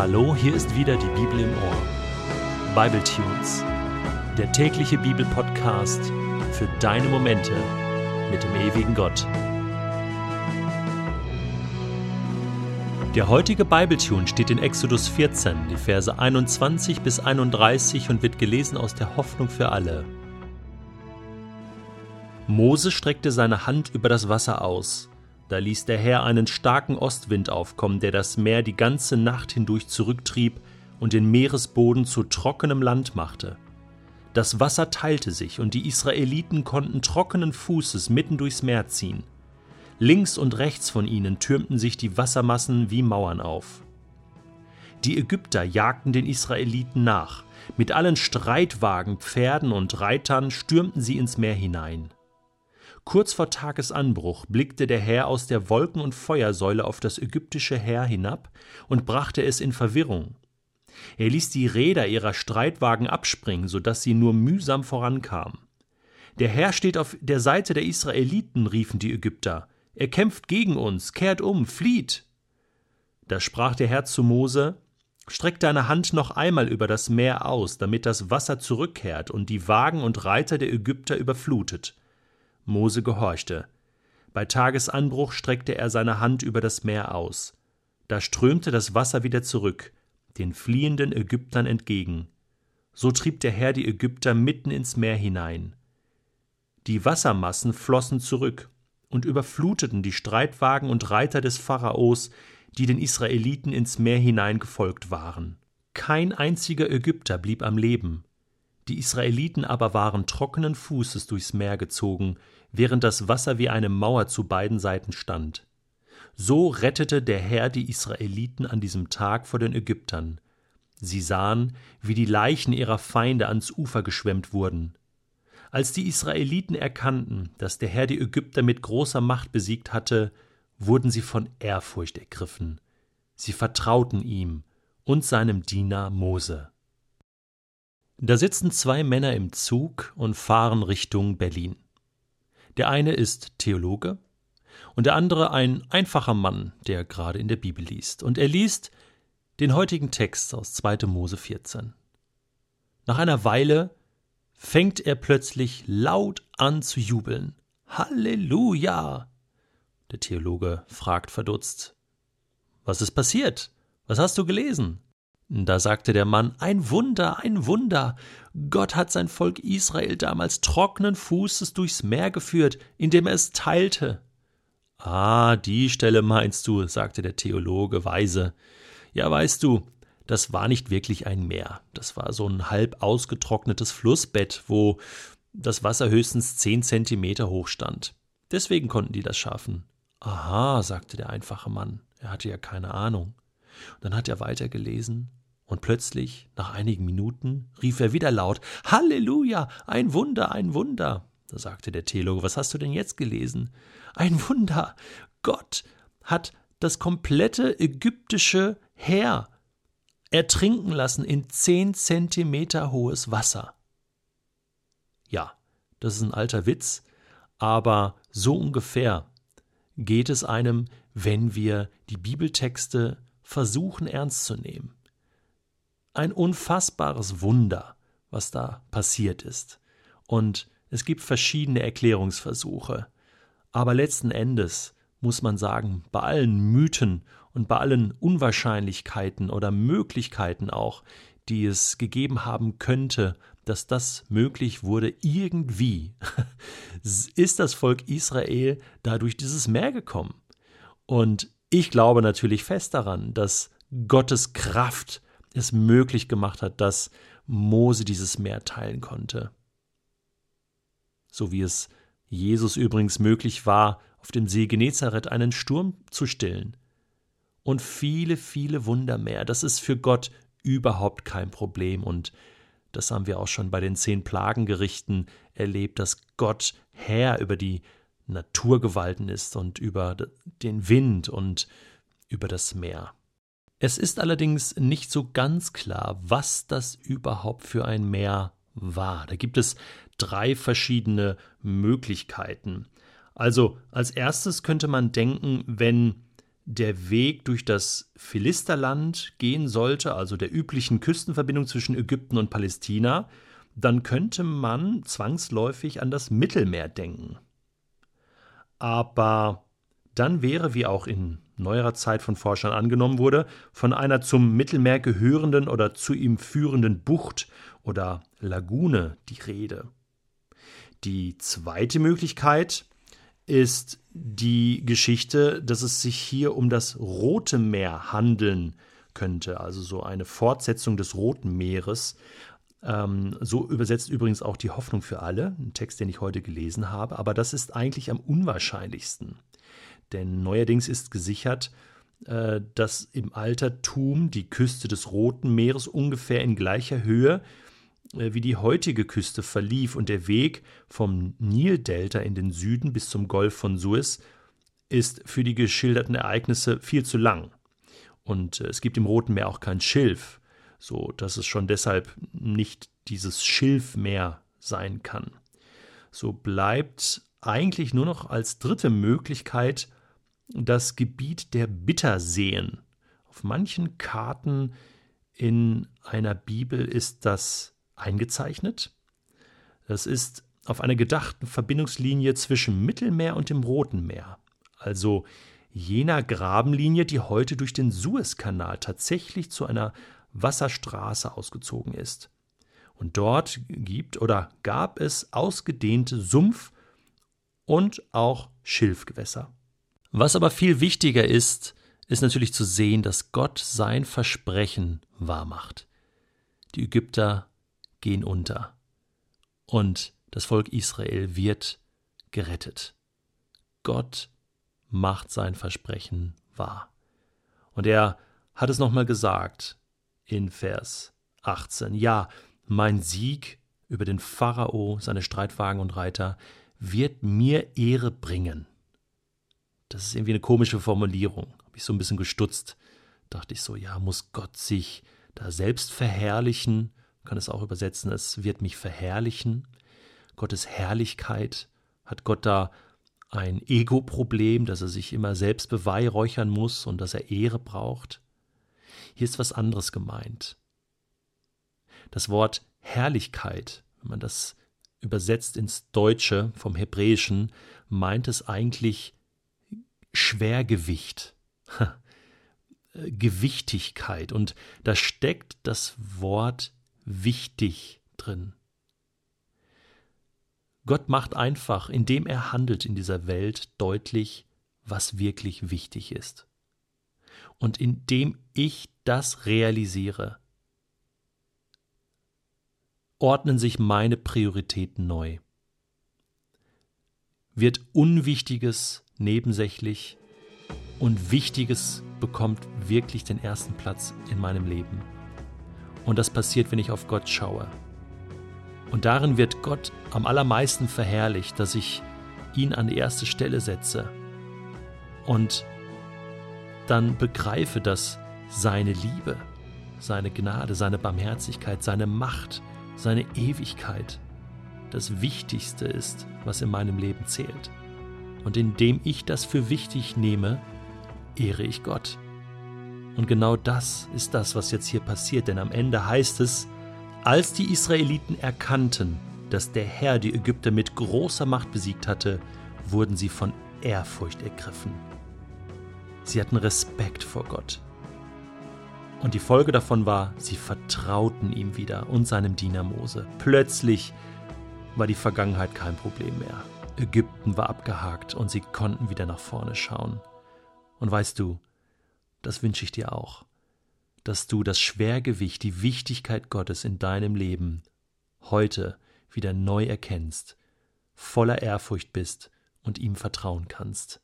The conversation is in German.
Hallo, hier ist wieder die Bibel im Ohr. Bible Tunes, der tägliche Bibelpodcast für deine Momente mit dem ewigen Gott. Der heutige Bibletune steht in Exodus 14, die Verse 21 bis 31 und wird gelesen aus der Hoffnung für alle. Mose streckte seine Hand über das Wasser aus. Da ließ der Herr einen starken Ostwind aufkommen, der das Meer die ganze Nacht hindurch zurücktrieb und den Meeresboden zu trockenem Land machte. Das Wasser teilte sich, und die Israeliten konnten trockenen Fußes mitten durchs Meer ziehen. Links und rechts von ihnen türmten sich die Wassermassen wie Mauern auf. Die Ägypter jagten den Israeliten nach. Mit allen Streitwagen, Pferden und Reitern stürmten sie ins Meer hinein. Kurz vor Tagesanbruch blickte der Herr aus der Wolken- und Feuersäule auf das ägyptische Heer hinab und brachte es in Verwirrung. Er ließ die Räder ihrer Streitwagen abspringen, so dass sie nur mühsam vorankamen. Der Herr steht auf der Seite der Israeliten, riefen die Ägypter. Er kämpft gegen uns, kehrt um, flieht. Da sprach der Herr zu Mose, Streck deine Hand noch einmal über das Meer aus, damit das Wasser zurückkehrt und die Wagen und Reiter der Ägypter überflutet. Mose gehorchte. Bei Tagesanbruch streckte er seine Hand über das Meer aus. Da strömte das Wasser wieder zurück, den fliehenden Ägyptern entgegen. So trieb der Herr die Ägypter mitten ins Meer hinein. Die Wassermassen flossen zurück, und überfluteten die Streitwagen und Reiter des Pharaos, die den Israeliten ins Meer hinein gefolgt waren. Kein einziger Ägypter blieb am Leben. Die Israeliten aber waren trockenen Fußes durchs Meer gezogen, während das Wasser wie eine Mauer zu beiden Seiten stand. So rettete der Herr die Israeliten an diesem Tag vor den Ägyptern. Sie sahen, wie die Leichen ihrer Feinde ans Ufer geschwemmt wurden. Als die Israeliten erkannten, dass der Herr die Ägypter mit großer Macht besiegt hatte, wurden sie von Ehrfurcht ergriffen. Sie vertrauten ihm und seinem Diener Mose. Da sitzen zwei Männer im Zug und fahren Richtung Berlin. Der eine ist Theologe und der andere ein einfacher Mann, der gerade in der Bibel liest. Und er liest den heutigen Text aus 2. Mose 14. Nach einer Weile fängt er plötzlich laut an zu jubeln. Halleluja! Der Theologe fragt verdutzt: Was ist passiert? Was hast du gelesen? Da sagte der Mann: Ein Wunder, ein Wunder! Gott hat sein Volk Israel damals trockenen Fußes durchs Meer geführt, indem er es teilte. Ah, die Stelle meinst du, sagte der Theologe weise. Ja, weißt du, das war nicht wirklich ein Meer. Das war so ein halb ausgetrocknetes Flussbett, wo das Wasser höchstens zehn Zentimeter hoch stand. Deswegen konnten die das schaffen. Aha, sagte der einfache Mann. Er hatte ja keine Ahnung. Und dann hat er weitergelesen. Und plötzlich, nach einigen Minuten, rief er wieder laut: Halleluja! Ein Wunder, ein Wunder! Da sagte der Theologe: Was hast du denn jetzt gelesen? Ein Wunder! Gott hat das komplette ägyptische Heer ertrinken lassen in zehn Zentimeter hohes Wasser. Ja, das ist ein alter Witz, aber so ungefähr geht es einem, wenn wir die Bibeltexte versuchen ernst zu nehmen. Ein unfassbares Wunder, was da passiert ist. Und es gibt verschiedene Erklärungsversuche. Aber letzten Endes muss man sagen, bei allen Mythen und bei allen Unwahrscheinlichkeiten oder Möglichkeiten auch, die es gegeben haben könnte, dass das möglich wurde, irgendwie ist das Volk Israel dadurch dieses Meer gekommen. Und ich glaube natürlich fest daran, dass Gottes Kraft es möglich gemacht hat, dass Mose dieses Meer teilen konnte. So wie es Jesus übrigens möglich war, auf dem See Genezareth einen Sturm zu stillen. Und viele, viele Wunder mehr. Das ist für Gott überhaupt kein Problem. Und das haben wir auch schon bei den zehn Plagengerichten erlebt, dass Gott Herr über die Naturgewalten ist und über den Wind und über das Meer. Es ist allerdings nicht so ganz klar, was das überhaupt für ein Meer war. Da gibt es drei verschiedene Möglichkeiten. Also als erstes könnte man denken, wenn der Weg durch das Philisterland gehen sollte, also der üblichen Küstenverbindung zwischen Ägypten und Palästina, dann könnte man zwangsläufig an das Mittelmeer denken. Aber dann wäre, wie auch in neuerer Zeit von Forschern angenommen wurde, von einer zum Mittelmeer gehörenden oder zu ihm führenden Bucht oder Lagune die Rede. Die zweite Möglichkeit ist die Geschichte, dass es sich hier um das Rote Meer handeln könnte, also so eine Fortsetzung des Roten Meeres. Ähm, so übersetzt übrigens auch die Hoffnung für alle, ein Text, den ich heute gelesen habe, aber das ist eigentlich am unwahrscheinlichsten. Denn neuerdings ist gesichert, äh, dass im Altertum die Küste des Roten Meeres ungefähr in gleicher Höhe äh, wie die heutige Küste verlief und der Weg vom Nildelta in den Süden bis zum Golf von Suez ist für die geschilderten Ereignisse viel zu lang. Und äh, es gibt im Roten Meer auch kein Schilf, so dass es schon deshalb nicht dieses Schilfmeer sein kann. So bleibt eigentlich nur noch als dritte Möglichkeit das Gebiet der Bitterseen. Auf manchen Karten in einer Bibel ist das eingezeichnet. Das ist auf einer gedachten Verbindungslinie zwischen Mittelmeer und dem Roten Meer, also jener Grabenlinie, die heute durch den Suezkanal tatsächlich zu einer Wasserstraße ausgezogen ist. Und dort gibt oder gab es ausgedehnte Sumpf- und auch Schilfgewässer. Was aber viel wichtiger ist, ist natürlich zu sehen, dass Gott sein Versprechen wahrmacht. Die Ägypter gehen unter. Und das Volk Israel wird gerettet. Gott macht sein Versprechen wahr. Und er hat es nochmal gesagt in Vers 18. Ja, mein Sieg über den Pharao, seine Streitwagen und Reiter, wird mir Ehre bringen. Das ist irgendwie eine komische Formulierung. Habe ich so ein bisschen gestutzt. Dachte ich so, ja, muss Gott sich da selbst verherrlichen kann es auch übersetzen, es wird mich verherrlichen. Gottes Herrlichkeit. Hat Gott da ein Ego-Problem, dass er sich immer selbst beweihräuchern muss und dass er Ehre braucht? Hier ist was anderes gemeint. Das Wort Herrlichkeit, wenn man das übersetzt ins Deutsche vom Hebräischen, meint es eigentlich Schwergewicht. Gewichtigkeit. Und da steckt das Wort wichtig drin. Gott macht einfach, indem er handelt in dieser Welt, deutlich, was wirklich wichtig ist. Und indem ich das realisiere, ordnen sich meine Prioritäten neu. Wird Unwichtiges nebensächlich und Wichtiges bekommt wirklich den ersten Platz in meinem Leben. Und das passiert, wenn ich auf Gott schaue. Und darin wird Gott am allermeisten verherrlicht, dass ich ihn an die erste Stelle setze und dann begreife, dass seine Liebe, seine Gnade, seine Barmherzigkeit, seine Macht, seine Ewigkeit das Wichtigste ist, was in meinem Leben zählt. Und indem ich das für wichtig nehme, ehre ich Gott. Und genau das ist das, was jetzt hier passiert, denn am Ende heißt es, als die Israeliten erkannten, dass der Herr die Ägypter mit großer Macht besiegt hatte, wurden sie von Ehrfurcht ergriffen. Sie hatten Respekt vor Gott. Und die Folge davon war, sie vertrauten ihm wieder und seinem Diener Mose. Plötzlich war die Vergangenheit kein Problem mehr. Ägypten war abgehakt und sie konnten wieder nach vorne schauen. Und weißt du, das wünsche ich dir auch, dass du das Schwergewicht, die Wichtigkeit Gottes in deinem Leben heute wieder neu erkennst, voller Ehrfurcht bist und ihm vertrauen kannst.